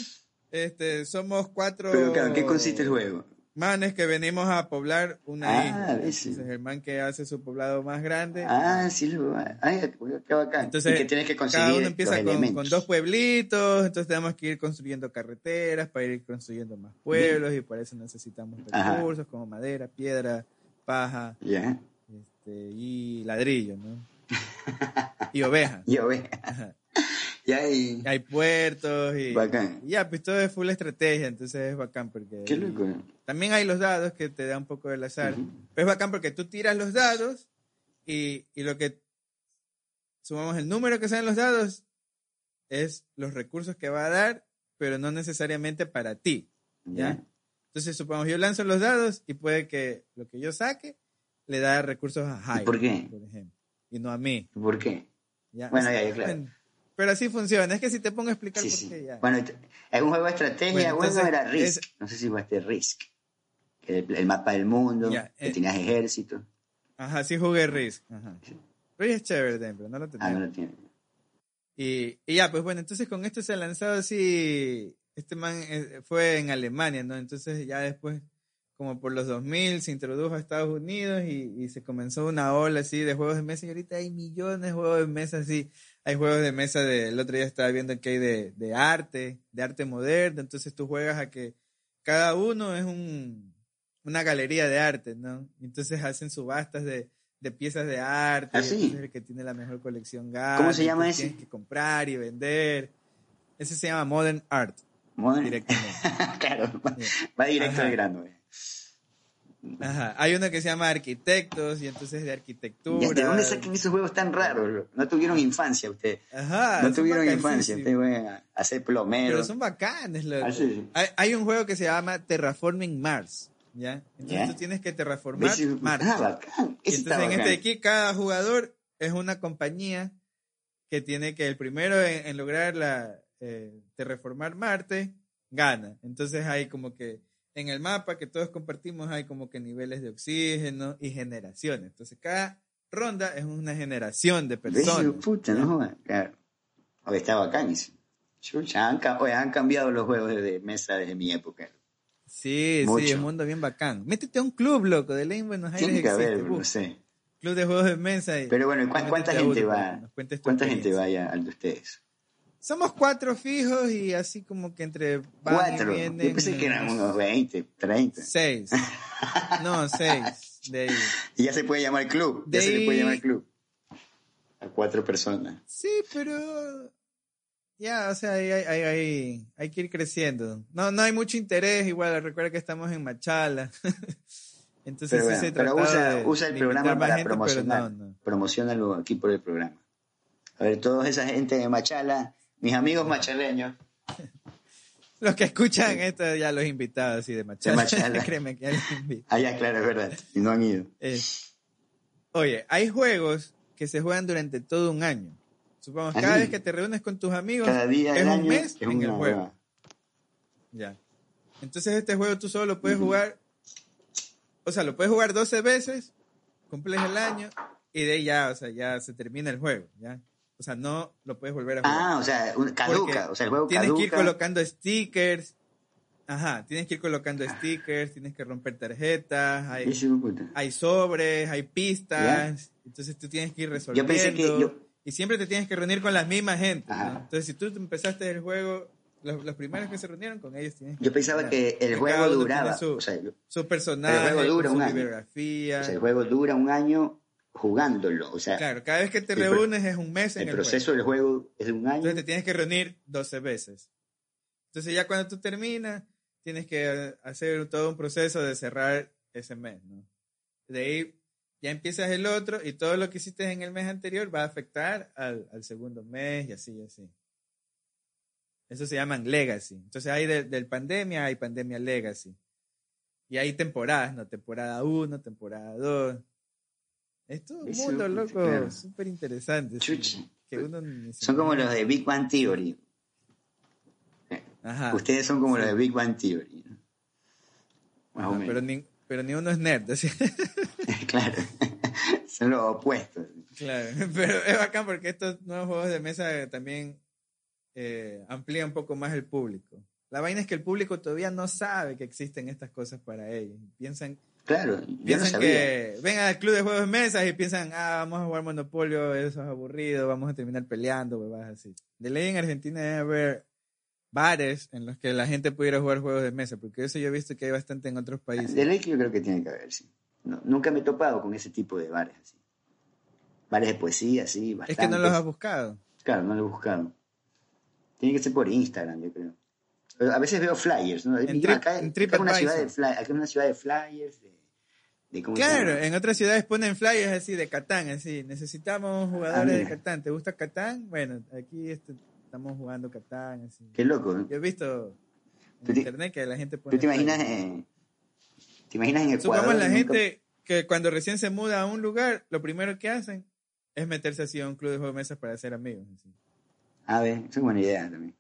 este, somos cuatro Pero claro, ¿en qué consiste el juego? manes que venimos a poblar una Ah, isla. ves. Entonces el man que hace su poblado más grande. Ah, sí, lo Ay, qué bacán. Entonces, que tienes que conseguir cada uno empieza con, con dos pueblitos, entonces tenemos que ir construyendo carreteras para ir construyendo más pueblos y por eso necesitamos Ajá. recursos como madera, piedra, paja Ya. este, y ladrillo, ¿no? y ovejas. Y. Ya, y... Hay puertos y, Bacán. y ya, pues todo es full estrategia, entonces es bacán porque Qué loco. también hay los dados que te da un poco del azar, Ujú. pero es bacán porque tú tiras los dados y, y lo que sumamos el número que salen los dados es los recursos que va a dar, pero no necesariamente para ti. ¿ya? Ya. Entonces, supongamos, yo lanzo los dados y puede que lo que yo saque le da recursos a Jairo, por qué? por ejemplo, y no a mí. ¿Por qué? ¿ya? Bueno, O sea, ya, ya, claro. pero así funciona. Es que si te pongo a explicar Sí, por sí. qué ya. Bueno, es un juego de estrategia. Bueno, entonces, era Risk. es- No sé si jugaste Risk. Que El, el mapa del mundo, Ya, que eh. tenías ejército. Ajá, sí jugué Risk. Ajá. Risk es chévere, pero no lo Ah, tenía. no lo tiene. Y, y ya, pues bueno, entonces con esto se ha lanzado así, este man eh, fue en Alemania, ¿no? Entonces ya después, como por los 2000, se introdujo a Estados Unidos y, y se comenzó una ola así de juegos de mesa y ahorita hay millones de juegos de mesa así. hay juegos de mesa de, el otro día estaba viendo que hay de, de arte, de arte moderno, entonces tú juegas a que cada uno es un, una galería de arte, ¿no? Entonces hacen subastas de, de piezas de arte, ¿Ah, sí? el que tiene la mejor colección gana. ¿Cómo se llama ese? Tienes que comprar y vender. Ese se llama Modern Art, Modern- directamente. claro, va, va directo al grano. eh. Ajá. Hay uno que se llama Arquitectos y entonces de arquitectura. ¿De dónde sacan esos juegos tan raros? No tuvieron infancia ustedes. Ajá. no tuvieron infancia. Ustedes van a hacer plomero. Pero son bacanes, loco. Ah, sí, sí. Hay, hay un juego que se llama Terraforming Mars, ¿ya? Entonces ¿Ya? tú tienes que terraformar ¿Ves? Marte. Ah, bacán. Ese entonces en este bacán. de aquí cada jugador es una compañía que tiene que el primero en, en lograr la eh, terraformar Marte gana. Entonces hay como que en el mapa que todos compartimos hay como que niveles de oxígeno y generaciones. Entonces cada ronda es una generación de personas. Puta, no jodas. Claro. Oye, está bacán eso. Chucha, han, oye, han cambiado los juegos de mesa desde mi época. Sí, Mucho. sí, un mundo bien bacán. Métete a un club, loco, de ley en Buenos Aires Tiene que existe. haber, no sé. Club de juegos de mesa. y- Pero bueno, ¿cu- métete ¿cuánta gente va? ¿Cuánta gente vaya al de ustedes? Somos cuatro fijos y así como que entre Cuatro. vienen, Yo pensé que eran unos 20, 30. Seis. No, seis. De ahí. Y ya se puede llamar club. Ya se le puede llamar club. A cuatro personas. Sí, pero ya, o sea, hay, hay, hay, hay- que ir creciendo. No, no hay mucho interés, igual, recuerda que estamos en Machala. Entonces Pero, sí bueno, se pero usa, de- usa el programa para gente, promocionar. no, no. Promocionalo aquí por el programa. A ver, toda esa gente de Machala, mis amigos machaleños, Los que escuchan esto, ya los invitados así de Machala. Machala. Créeme que ya los invito. ah, ya, claro, es verdad, y no han ido. Eh, oye, hay juegos que se juegan durante todo un año. Supongamos, cada vez que te reúnes con tus amigos, Cada día es un año mes es en el juego. Ya. Entonces este juego tú solo lo puedes jugar, o sea, lo puedes jugar 12 veces, cumples el año y de ahí ya, o sea, ya se termina el juego, ¿ya? O sea, no lo puedes volver a jugar. Ah, o sea, un- caduca, o sea, el juego tienes caduca. que ir colocando stickers. Ajá, tienes que ir colocando stickers, tienes que romper tarjetas, hay, hay sobres, hay pistas, entonces tú tienes que ir resolviendo. pensé que yo- Y siempre te tienes que reunir con las mismas gente. ¿no? Entonces, si tú empezaste el juego, los, los primeros que se reunieron con ellos tienes que Yo pensaba jugar. que el juego duraba, Su, o sea, yo- su personaje, el juego dura con un su año. o sea, el juego dura un año jugándolo, o sea, Claro, cada vez que te reúnes es un mes en el el, proceso juego. del juego es de un año. Entonces te tienes que reunir 12 veces. Entonces ya cuando tú terminas, tienes que hacer todo un proceso de cerrar ese mes, ¿no? De ahí ya empiezas el otro y todo lo que hiciste en el mes anterior va a afectar al, al segundo mes y así y así. Eso se llaman legacy. Entonces hay de- del pandemia, hay pandemia legacy. Y hay temporadas, ¿no? Temporada 1, temporada 2. Es todo un mundo, loco, claro. súper interesante. sí, Son como los de Big Bang Theory. Ajá. Ustedes son como Sí. los de Big Bang Theory. ¿no? Más o menos. pero, ni, pero ni uno es nerd, así. claro. son los opuestos. claro. Pero es bacán porque estos nuevos juegos de mesa también eh, amplían un poco más el público. La vaina es que el público todavía no sabe que existen estas cosas para ellos. Piensan, Claro, yo no piensan sabía. que ven al club de juegos de mesas y piensan, ah, vamos a jugar Monopolio, eso es aburrido, vamos a terminar peleando, huevadas así. De ley en Argentina debe haber bares en los que la gente pudiera jugar juegos de mesa, porque eso yo he visto que hay bastante en otros países. De ley que yo creo que tiene que haber, sí. No, nunca me he topado con ese tipo de bares así. Bares de poesía, sí, Es bastante. que no los has buscado. Claro, no lo he buscado. Tiene que ser por Instagram, yo creo. A veces veo flyers, ¿no? En Trip- acá, en acá es una ciudad de TripAdvisor. fly- acá es una ciudad de flyers, de, de ¿cómo se Claro, en otras ciudades ponen flyers así de Catán, así, necesitamos jugadores Ah, de mira. Catán. ¿Te gusta Catán? Bueno, aquí este, estamos jugando Catán, así. Qué loco. ¿no? Yo he visto ¿Tú en te- internet que la gente pone ¿Tú te imaginas, eh, te imaginas en Ecuador? Supongamos la nunca- gente que cuando recién se muda a un lugar, lo primero que hacen es meterse así a un club de juegos de mesas para ser amigos. así. A ver, es una buena idea también.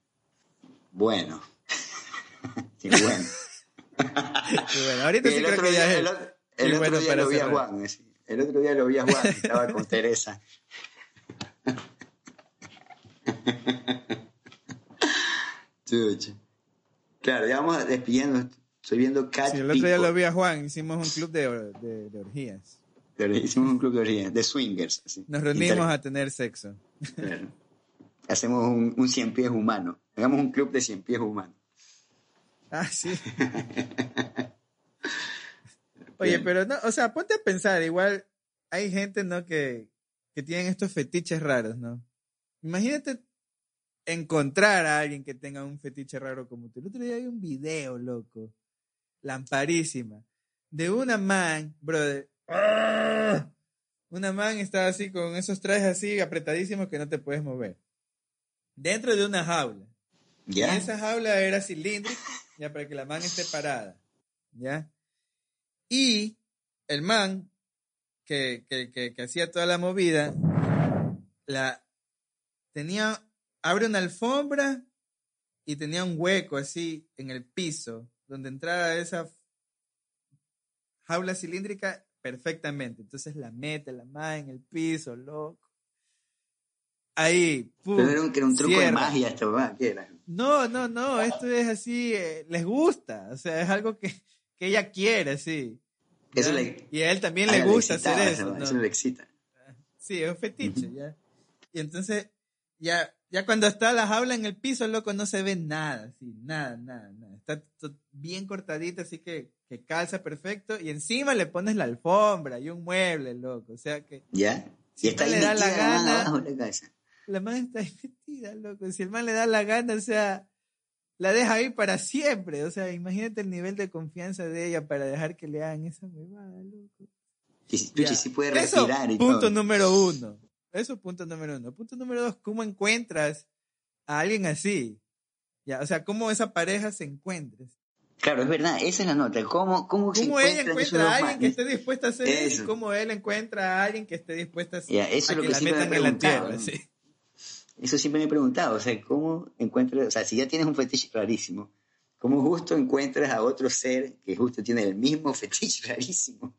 Bueno. Qué bueno. Bueno, ahorita sí creo otro que día, ya es el, o- el otro bueno día lo vi a. Juan. El otro día lo vi a Juan, estaba con Teresa. Claro, ya vamos despidiendo. Estoy viendo Cat Sí, el otro día Pico. lo vi a Juan, hicimos un club de, de- de orgías. Hicimos un club de orgías, de swingers. así. Nos reunimos Inter- a tener sexo. Claro. hacemos un, un cien pies humano. Hagamos un club de cien pies humanos. Ah, sí. Oye, Bien. pero no, o sea, ponte a pensar, igual hay gente, ¿no? Que, que tienen estos fetiches raros, ¿no? Imagínate encontrar a alguien que tenga un fetiche raro como tú. El otro día hay un video, loco, lamparísima, de una man, brother. ¡ah! Una man estaba así con esos trajes así apretadísimos que no te puedes mover. Dentro de una jaula. ¿Ya? Y esa jaula era cilíndrica, ya para que la man esté parada. ¿Ya? Y el man que, que, que, que hacía toda la movida, la tenía, abre una alfombra y tenía un hueco así en el piso, donde entraba esa jaula cilíndrica perfectamente. Entonces la mete la man en el piso, loco. Ahí, pum, Pero era un, que era un truco de cierra. magia esto. ¿Qué era? No, no, no, esto es así, eh, les gusta, o sea, es algo que, que ella quiere, sí. Eso le- y a él también le le gusta excitaba hacer eso. ¿no? Eso le excita. Sí, es un fetiche, ya. Y entonces, ya, ya cuando está la jaula en el piso, loco, no se ve nada, sí, nada, nada, nada. Está bien cortadita, así que, que calza perfecto, y encima le pones la alfombra y un mueble, loco, o sea que ¿Ya? Si y está ahí le da la gana- la la man está ahí metida, loco. Si el man le da la gana, o sea, la deja ahí para siempre. O sea, imagínate el nivel de confianza de ella para dejar que le hagan esa huevada, loco. Y. Tuchi sí puede Eso, respirar y punto todo. número uno. Eso, punto número uno. Punto número dos, ¿cómo encuentras a alguien así? Ya, o sea, ¿cómo esa pareja se encuentra? Claro, es verdad, esa es la nota. ¿Cómo, cómo, se ¿Cómo ella encuentran esos encuentra a alguien que esté dispuesta a hacer eso? Eso. ¿Cómo él encuentra a alguien que esté dispuesta a, Ya, eso a es lo que que la metan en la tierra? ¿no? sí? Eso siempre me he preguntado, o sea, ¿cómo encuentras, o sea, si ya tienes un fetiche rarísimo, ¿cómo justo encuentras a otro ser que justo tiene el mismo fetiche rarísimo?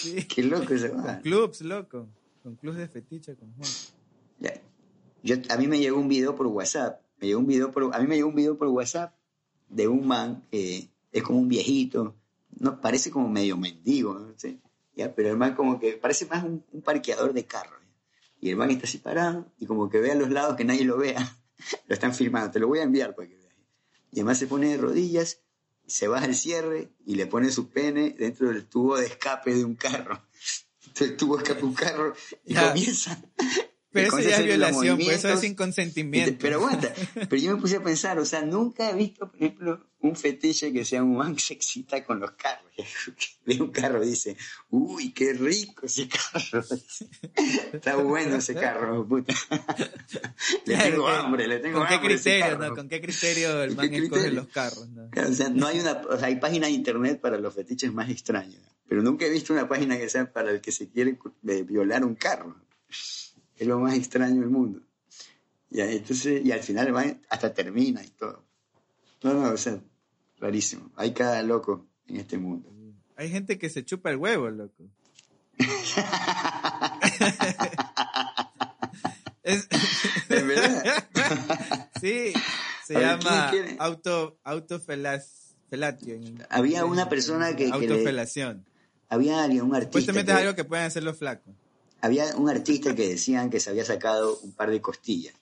Sí. Qué loco ese Con man. clubs, loco. Con clubs de fetiche, con Juan. Ya. Yo, a mí me llegó un video por WhatsApp, me llegó un video por, a mí me llegó un video por WhatsApp de un man que es como un viejito, no, parece como medio mendigo, no sé, ya, pero el man como que parece más un, un parqueador de carros. Y el man está así parado y como que ve a los lados que nadie lo vea, lo están filmando, te lo voy a enviar para que veas. Y además se pone de rodillas, se baja el cierre y le pone su pene dentro del tubo de escape de un carro. Entonces el tubo de escape de un carro y Ya. comienza Pero eso ya es violación, pues eso es sin consentimiento. Pero aguanta, pero yo me puse a pensar, o sea, nunca he visto, por ejemplo, un fetiche que sea un man que se excita con los carros. Ve un carro y dice, uy, qué rico ese carro. Está bueno ese carro, puta. Le tengo hambre, le tengo ¿Con qué hambre ese criterio, carro. no? ¿Con qué criterio el ¿Con man qué escoge criterio? los carros, no? O sea, no hay una, o sea, hay páginas de internet para los fetiches más extraños, pero nunca he visto una página que sea para el que se quiere eh, violar un carro. Es lo más extraño del mundo. Ya, entonces, y al final man hasta termina y todo. No, no, o sea, rarísimo. Hay cada loco en este mundo. Hay gente que se chupa el huevo, loco. Es- ¿En verdad? sí, se ver, llama ¿quién auto, autofelas, felatio. en- Había una persona que- que le- Autofelación. Había alguien, un artista. Supuestamente es que- algo que pueden hacer los flacos. Había un artista que decían que se había sacado un par de costillas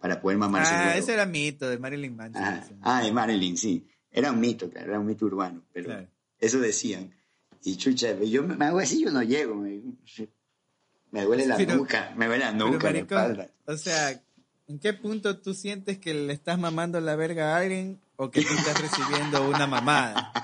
para poder mamar Ah, ese era mito de Marilyn Manson. Ah, ah, de Marilyn, sí. Era un mito, claro, era un mito urbano, pero Claro. eso decían. Y chucha, yo me, hago así, yo no llego. Me, me duele la Pero- nuca, me duele la Pero, nuca, la espalda. o sea, ¿en qué punto tú sientes que le estás mamando la verga a alguien o que tú estás recibiendo una mamada?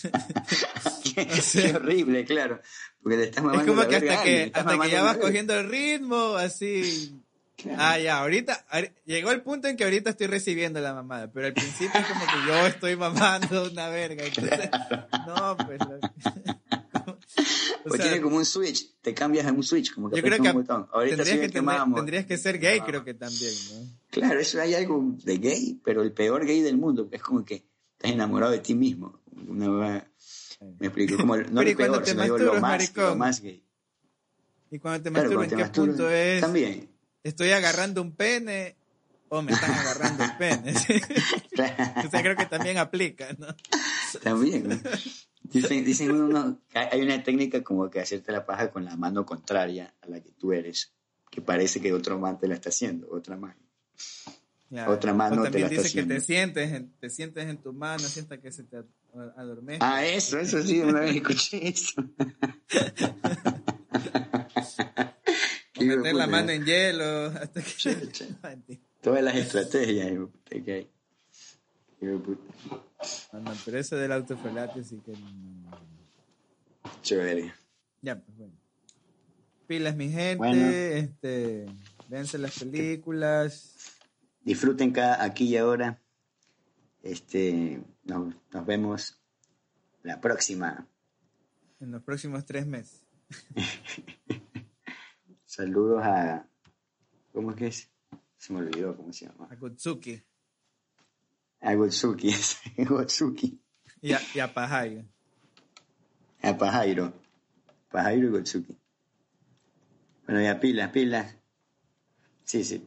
qué, o sea- qué horrible, claro. Porque le estás Es mamando como la que verga hasta le que, hasta que ya vas verga. cogiendo el ritmo, así. Claro. Ah, ya, ahorita, ahori- llegó el punto en que ahorita estoy recibiendo la mamada, pero al principio es como que yo estoy mamando una verga. Entonces, no, pues. loco. O Pues sea, tiene como un switch, te cambias a un switch, como que yo creo que un botón. Ahorita tendrías que, tener- mamo. tendrías que ser gay, Ah. creo que también, ¿no? Claro, eso hay algo de gay, pero el peor gay del mundo. Es como que estás enamorado de ti mismo. Una me explico, como el- no Pero ¿y el peor, te sino digo lo más, lo más gay. Y cuando te Claro, masturbas, ¿en qué masturbas, punto es? También. ¿Estoy agarrando un pene o me están agarrando el pene? o sea, creo que también aplica, ¿no? También. Dicen, dicen uno, hay una técnica como que hacerte la paja con la mano contraria a la que tú eres. que parece que otro man te la está haciendo, otra man. Claro. Otra mano O te también la dice que te sientes, en, te sientes en tu mano, sientes que se te ad- adormece. Ah, eso, eso sí, una vez escuché eso. o meter la mano en hielo hasta que... Todas las estrategias que hay. No, no, pero eso del autofelate sí que... no. Chévere. Ya, pues bueno. Pilas, mi gente. Bueno. Este, véanse las películas. Disfruten cada aquí y ahora. Este, nos, nos vemos la próxima. En los próximos tres meses. Saludos a. ¿Cómo es que es? Se me olvidó cómo se llama. A Kutsuki A Gotsuki, Gotsuki. y a, y a Pajayo. A Pajairo. Pajairo y Gotsuki. Bueno, ya pilas, pilas. Sí, sí.